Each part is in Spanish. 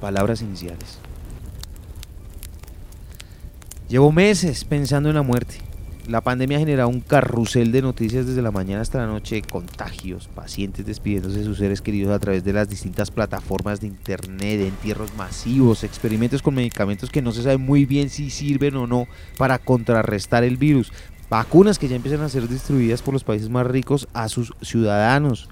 Palabras iniciales. Llevo meses pensando en la muerte. La pandemia ha generado un carrusel de noticias desde la mañana hasta la noche, contagios, pacientes despidiéndose de sus seres queridos a través de las distintas plataformas de internet, entierros masivos, experimentos con medicamentos que no se sabe muy bien si sirven o no para contrarrestar el virus, vacunas que ya empiezan a ser distribuidas por los países más ricos a sus ciudadanos.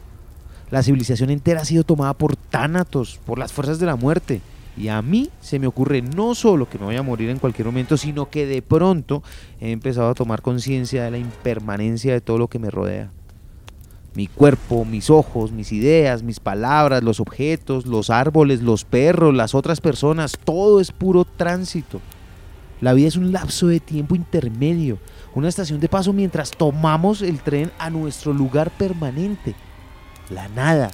La civilización entera ha sido tomada por tánatos, por las fuerzas de la muerte. Y a mí se me ocurre no solo que me voy a morir en cualquier momento, sino que de pronto he empezado a tomar conciencia de la impermanencia de todo lo que me rodea. Mi cuerpo, mis ojos, mis ideas, mis palabras, los objetos, los árboles, los perros, las otras personas, todo es puro tránsito. La vida es un lapso de tiempo intermedio, una estación de paso mientras tomamos el tren a nuestro lugar permanente, la nada.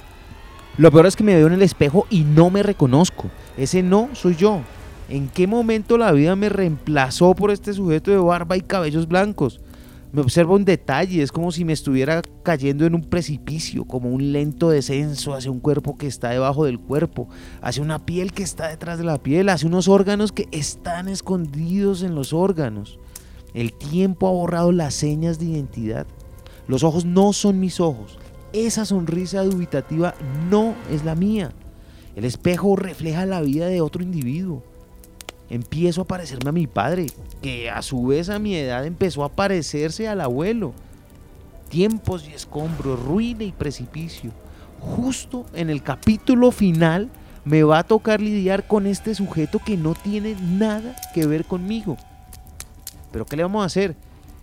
Lo peor es que me veo en el espejo y no me reconozco. Ese no soy yo. ¿En qué momento la vida me reemplazó por este sujeto de barba y cabellos blancos? Me observo en detalle, es como si me estuviera cayendo en un precipicio, como un lento descenso hacia un cuerpo que está debajo del cuerpo, hacia una piel que está detrás de la piel, hacia unos órganos que están escondidos en los órganos. El tiempo ha borrado las señas de identidad. Los ojos no son mis ojos. Esa sonrisa dubitativa no es la mía. El espejo refleja la vida de otro individuo. Empiezo a parecerme a mi padre, que a su vez a mi edad empezó a parecerse al abuelo. Tiempos y escombros, ruina y precipicio. Justo en el capítulo final me va a tocar lidiar con este sujeto que no tiene nada que ver conmigo. Pero ¿qué le vamos a hacer?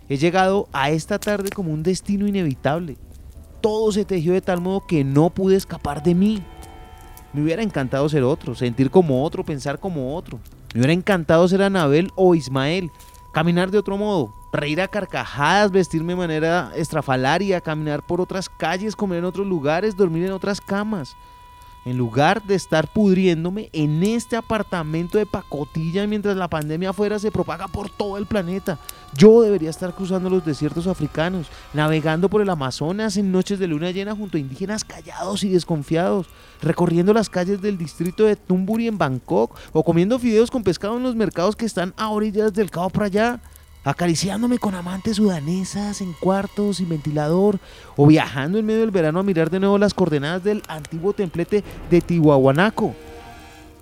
He llegado a esta tarde como un destino inevitable. Todo se tejió de tal modo que no pude escapar de mí. Me hubiera encantado ser otro, sentir como otro, pensar como otro. Me hubiera encantado ser Anabel o Ismael, caminar de otro modo, reír a carcajadas, vestirme de manera estrafalaria, caminar por otras calles, comer en otros lugares, dormir en otras camas. En lugar de estar pudriéndome en este apartamento de pacotilla mientras la pandemia afuera se propaga por todo el planeta, yo debería estar cruzando los desiertos africanos, navegando por el Amazonas en noches de luna llena junto a indígenas callados y desconfiados, recorriendo las calles del distrito de Tumburi en Bangkok o comiendo fideos con pescado en los mercados que están a orillas del Cabo para allá acariciándome con amantes sudanesas en cuartos sin ventilador o viajando en medio del verano a mirar de nuevo las coordenadas del antiguo templete de Tihuahuanaco.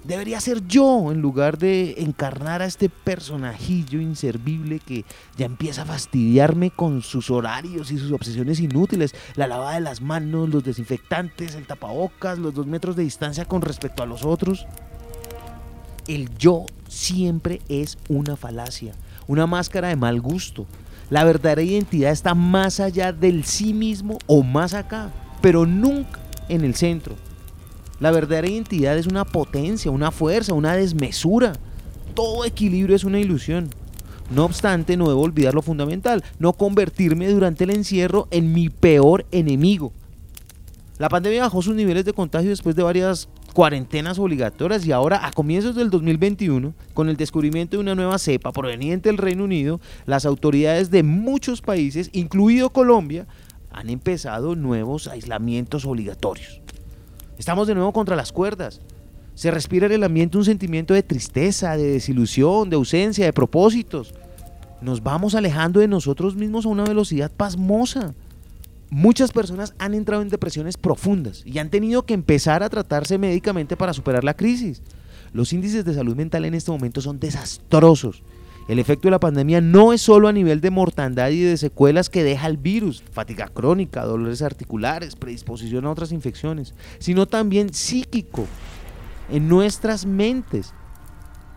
Debería ser yo en lugar de encarnar a este personajillo inservible que ya empieza a fastidiarme con sus horarios y sus obsesiones inútiles, la lavada de las manos, los desinfectantes, el tapabocas, los dos metros de distancia con respecto a los otros. El yo siempre es una falacia una máscara de mal gusto. La verdadera identidad está más allá del sí mismo o más acá, pero nunca en el centro. La verdadera identidad es una potencia, una fuerza, una desmesura. Todo equilibrio es una ilusión. No obstante, no debo olvidar lo fundamental, no convertirme durante el encierro en mi peor enemigo. La pandemia bajó sus niveles de contagio después de varias cuarentenas obligatorias y ahora a comienzos del 2021, con el descubrimiento de una nueva cepa proveniente del Reino Unido, las autoridades de muchos países, incluido Colombia, han empezado nuevos aislamientos obligatorios. Estamos de nuevo contra las cuerdas. Se respira en el ambiente un sentimiento de tristeza, de desilusión, de ausencia, de propósitos. Nos vamos alejando de nosotros mismos a una velocidad pasmosa. Muchas personas han entrado en depresiones profundas y han tenido que empezar a tratarse médicamente para superar la crisis. Los índices de salud mental en este momento son desastrosos. El efecto de la pandemia no es solo a nivel de mortandad y de secuelas que deja el virus, fatiga crónica, dolores articulares, predisposición a otras infecciones, sino también psíquico, en nuestras mentes.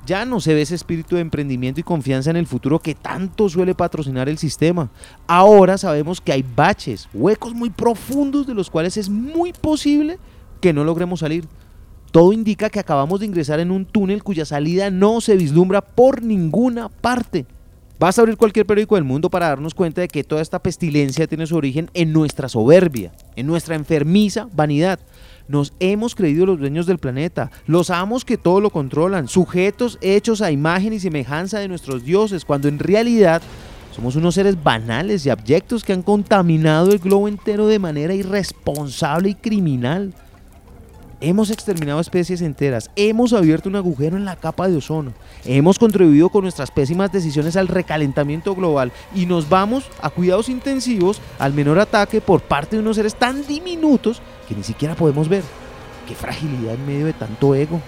Ya no se ve ese espíritu de emprendimiento y confianza en el futuro que tanto suele patrocinar el sistema. Ahora sabemos que hay baches, huecos muy profundos de los cuales es muy posible que no logremos salir. Todo indica que acabamos de ingresar en un túnel cuya salida no se vislumbra por ninguna parte. Vas a abrir cualquier periódico del mundo para darnos cuenta de que toda esta pestilencia tiene su origen en nuestra soberbia, en nuestra enfermiza vanidad. Nos hemos creído los dueños del planeta, los amos que todo lo controlan, sujetos hechos a imagen y semejanza de nuestros dioses, cuando en realidad somos unos seres banales y abyectos que han contaminado el globo entero de manera irresponsable y criminal. Hemos exterminado especies enteras, hemos abierto un agujero en la capa de ozono, hemos contribuido con nuestras pésimas decisiones al recalentamiento global y nos vamos a cuidados intensivos al menor ataque por parte de unos seres tan diminutos que ni siquiera podemos ver. Qué fragilidad en medio de tanto ego.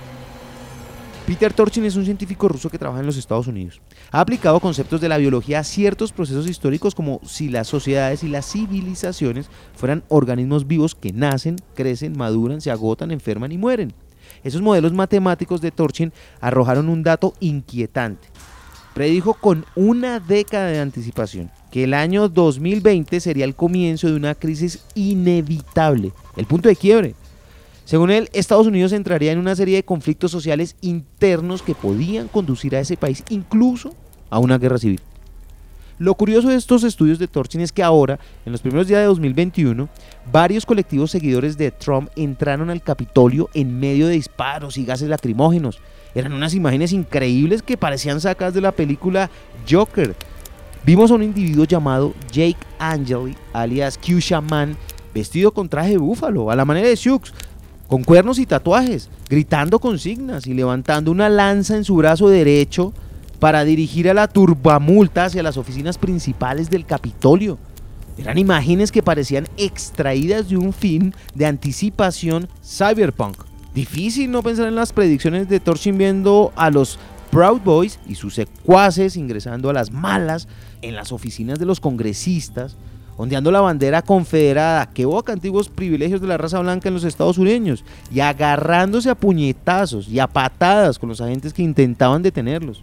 Peter Torchin es un científico ruso que trabaja en los Estados Unidos. Ha aplicado conceptos de la biología a ciertos procesos históricos como si las sociedades y las civilizaciones fueran organismos vivos que nacen, crecen, maduran, se agotan, enferman y mueren. Esos modelos matemáticos de Torchin arrojaron un dato inquietante. Predijo con una década de anticipación que el año 2020 sería el comienzo de una crisis inevitable, el punto de quiebre según él, Estados Unidos entraría en una serie de conflictos sociales internos que podían conducir a ese país incluso a una guerra civil. Lo curioso de estos estudios de Torchin es que ahora, en los primeros días de 2021, varios colectivos seguidores de Trump entraron al Capitolio en medio de disparos y gases lacrimógenos. Eran unas imágenes increíbles que parecían sacadas de la película Joker. Vimos a un individuo llamado Jake Angeli, alias Q Shaman, vestido con traje de búfalo, a la manera de Sioux, con cuernos y tatuajes, gritando consignas y levantando una lanza en su brazo derecho para dirigir a la turbamulta hacia las oficinas principales del Capitolio. Eran imágenes que parecían extraídas de un film de anticipación cyberpunk. Difícil no pensar en las predicciones de Torchin viendo a los Proud Boys y sus secuaces ingresando a las malas en las oficinas de los congresistas, ondeando la bandera confederada, que evoca antiguos privilegios de la raza blanca en los Estados Unidos, y agarrándose a puñetazos y a patadas con los agentes que intentaban detenerlos.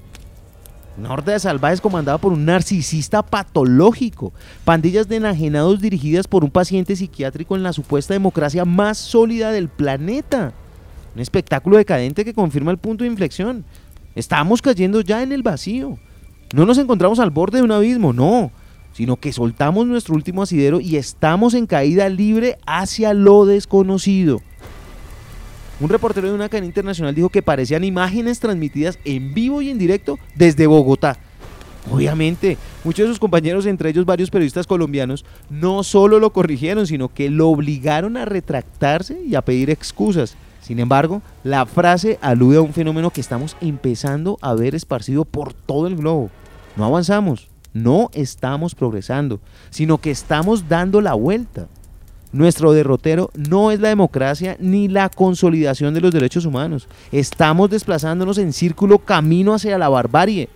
Una horda de salvajes comandada por un narcisista patológico, pandillas de enajenados dirigidas por un paciente psiquiátrico en la supuesta democracia más sólida del planeta. Un espectáculo decadente que confirma el punto de inflexión. Estamos cayendo ya en el vacío. No nos encontramos al borde de un abismo, no sino que soltamos nuestro último asidero y estamos en caída libre hacia lo desconocido. Un reportero de una cadena internacional dijo que parecían imágenes transmitidas en vivo y en directo desde Bogotá. Obviamente, muchos de sus compañeros, entre ellos varios periodistas colombianos, no solo lo corrigieron, sino que lo obligaron a retractarse y a pedir excusas. Sin embargo, la frase alude a un fenómeno que estamos empezando a ver esparcido por todo el globo. No avanzamos, no estamos progresando, sino que estamos dando la vuelta. Nuestro derrotero no es la democracia ni la consolidación de los derechos humanos. Estamos desplazándonos en círculo camino hacia la barbarie.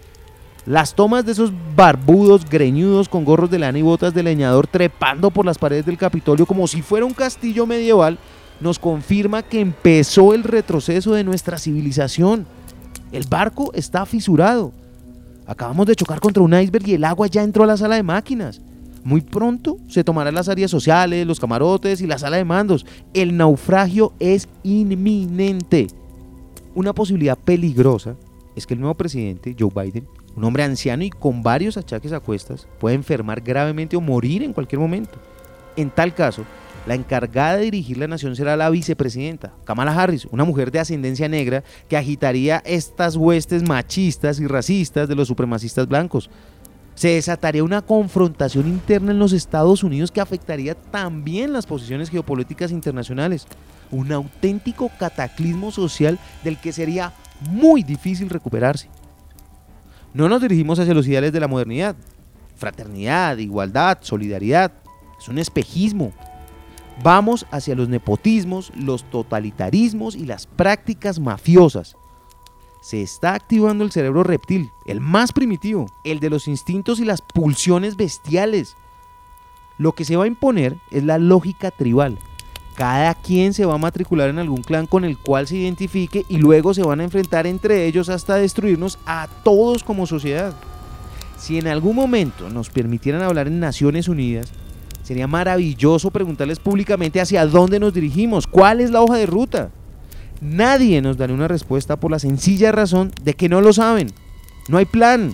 Las tomas de esos barbudos, greñudos, con gorros de lana y botas de leñador trepando por las paredes del Capitolio como si fuera un castillo medieval, nos confirma que empezó el retroceso de nuestra civilización. El barco está fisurado. Acabamos de chocar contra un iceberg y el agua ya entró a la sala de máquinas. Muy pronto se tomarán las áreas sociales, los camarotes y la sala de mandos. El naufragio es inminente. Una posibilidad peligrosa es que el nuevo presidente, Joe Biden, un hombre anciano y con varios achaques a cuestas, puede enfermar gravemente o morir en cualquier momento. En tal caso, la encargada de dirigir la nación será la vicepresidenta, Kamala Harris, una mujer de ascendencia negra que agitaría estas huestes machistas y racistas de los supremacistas blancos. Se desataría una confrontación interna en los Estados Unidos que afectaría también las posiciones geopolíticas internacionales. Un auténtico cataclismo social del que sería muy difícil recuperarse. No nos dirigimos hacia los ideales de la modernidad. Fraternidad, igualdad, solidaridad. Es un espejismo Vamos hacia los nepotismos, los totalitarismos y las prácticas mafiosas. Se está activando el cerebro reptil, el más primitivo, el de los instintos y las pulsiones bestiales. Lo que se va a imponer es la lógica tribal. Cada quien se va a matricular en algún clan con el cual se identifique y luego se van a enfrentar entre ellos hasta destruirnos a todos como sociedad. Si en algún momento nos permitieran hablar en Naciones Unidas, Sería maravilloso preguntarles públicamente hacia dónde nos dirigimos, cuál es la hoja de ruta. Nadie nos dará una respuesta por la sencilla razón de que no lo saben. No hay plan.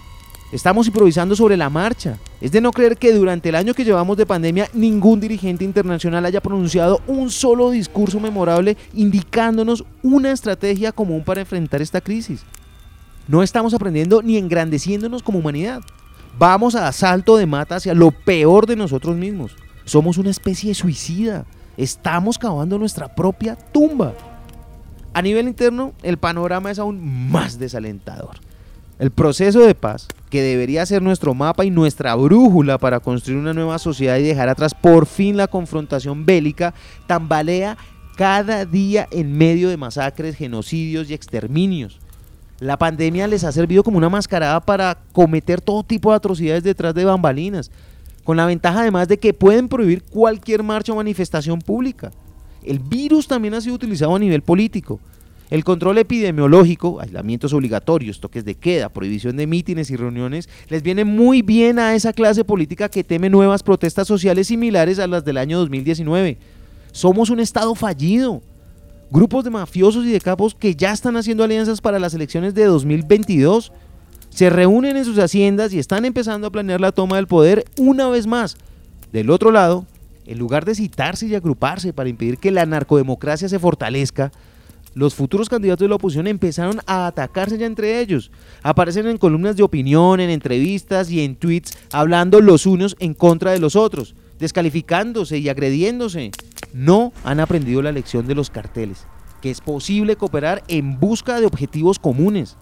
Estamos improvisando sobre la marcha. Es de no creer que durante el año que llevamos de pandemia ningún dirigente internacional haya pronunciado un solo discurso memorable indicándonos una estrategia común para enfrentar esta crisis. No estamos aprendiendo ni engrandeciéndonos como humanidad. Vamos a asalto de mata hacia lo peor de nosotros mismos. Somos una especie suicida. Estamos cavando nuestra propia tumba. A nivel interno, el panorama es aún más desalentador. El proceso de paz, que debería ser nuestro mapa y nuestra brújula para construir una nueva sociedad y dejar atrás por fin la confrontación bélica, tambalea cada día en medio de masacres, genocidios y exterminios. La pandemia les ha servido como una mascarada para cometer todo tipo de atrocidades detrás de bambalinas, con la ventaja además de que pueden prohibir cualquier marcha o manifestación pública. El virus también ha sido utilizado a nivel político. El control epidemiológico, aislamientos obligatorios, toques de queda, prohibición de mítines y reuniones, les viene muy bien a esa clase política que teme nuevas protestas sociales similares a las del año 2019. Somos un Estado fallido grupos de mafiosos y de capos que ya están haciendo alianzas para las elecciones de 2022. Se reúnen en sus haciendas y están empezando a planear la toma del poder una vez más. Del otro lado, en lugar de citarse y agruparse para impedir que la narcodemocracia se fortalezca, los futuros candidatos de la oposición empezaron a atacarse ya entre ellos. Aparecen en columnas de opinión, en entrevistas y en tweets, hablando los unos en contra de los otros, descalificándose y agrediéndose no han aprendido la lección de los carteles, que es posible cooperar en busca de objetivos comunes.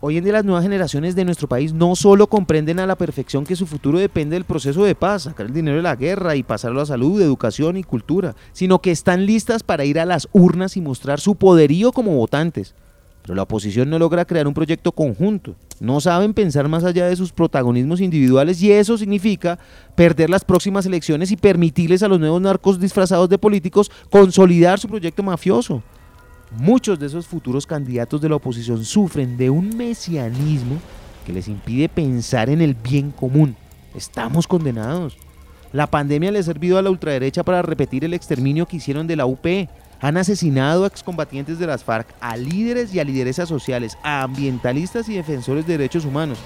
Hoy en día las nuevas generaciones de nuestro país no solo comprenden a la perfección que su futuro depende del proceso de paz, sacar el dinero de la guerra y pasarlo a salud, educación y cultura, sino que están listas para ir a las urnas y mostrar su poderío como votantes. Pero la oposición no logra crear un proyecto conjunto. No saben pensar más allá de sus protagonismos individuales y eso significa perder las próximas elecciones y permitirles a los nuevos narcos disfrazados de políticos consolidar su proyecto mafioso. Muchos de esos futuros candidatos de la oposición sufren de un mesianismo que les impide pensar en el bien común. Estamos condenados. La pandemia le ha servido a la ultraderecha para repetir el exterminio que hicieron de la UP, han asesinado a excombatientes de las FARC, a líderes y a lideresas sociales, a ambientalistas y defensores de derechos humanos.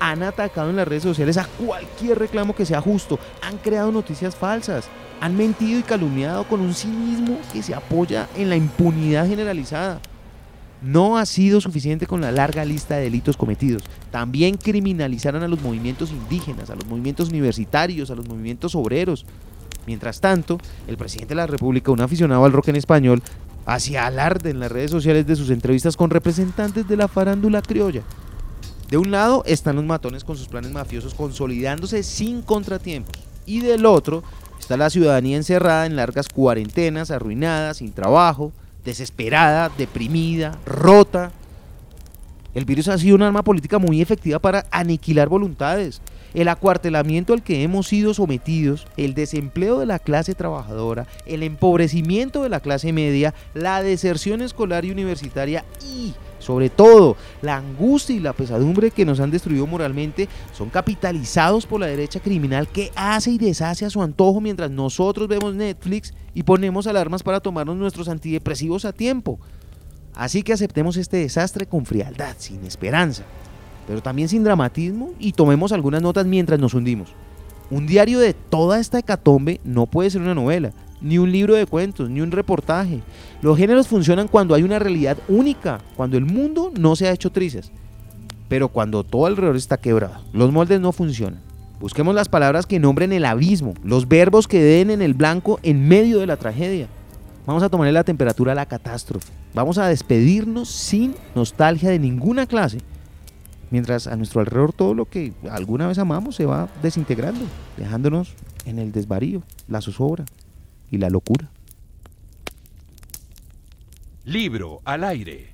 Han atacado en las redes sociales a cualquier reclamo que sea justo. Han creado noticias falsas. Han mentido y calumniado con un cinismo que se apoya en la impunidad generalizada. No ha sido suficiente con la larga lista de delitos cometidos. También criminalizaron a los movimientos indígenas, a los movimientos universitarios, a los movimientos obreros. Mientras tanto, el presidente de la República, un aficionado al rock en español, hacía alarde en las redes sociales de sus entrevistas con representantes de la farándula criolla. De un lado están los matones con sus planes mafiosos consolidándose sin contratiempos. Y del otro está la ciudadanía encerrada en largas cuarentenas, arruinada, sin trabajo, desesperada, deprimida, rota. El virus ha sido un arma política muy efectiva para aniquilar voluntades, el acuartelamiento al que hemos sido sometidos, el desempleo de la clase trabajadora, el empobrecimiento de la clase media, la deserción escolar y universitaria y, sobre todo, la angustia y la pesadumbre que nos han destruido moralmente son capitalizados por la derecha criminal que hace y deshace a su antojo mientras nosotros vemos Netflix y ponemos alarmas para tomarnos nuestros antidepresivos a tiempo. Así que aceptemos este desastre con frialdad, sin esperanza pero también sin dramatismo y tomemos algunas notas mientras nos hundimos. Un diario de toda esta hecatombe no puede ser una novela, ni un libro de cuentos, ni un reportaje. Los géneros funcionan cuando hay una realidad única, cuando el mundo no se ha hecho trizas. Pero cuando todo alrededor está quebrado, los moldes no funcionan. Busquemos las palabras que nombren el abismo, los verbos que den en el blanco en medio de la tragedia. Vamos a tomarle la temperatura a la catástrofe. Vamos a despedirnos sin nostalgia de ninguna clase mientras a nuestro alrededor todo lo que alguna vez amamos se va desintegrando, dejándonos en el desvarío, la zozobra y la locura. Libro al aire.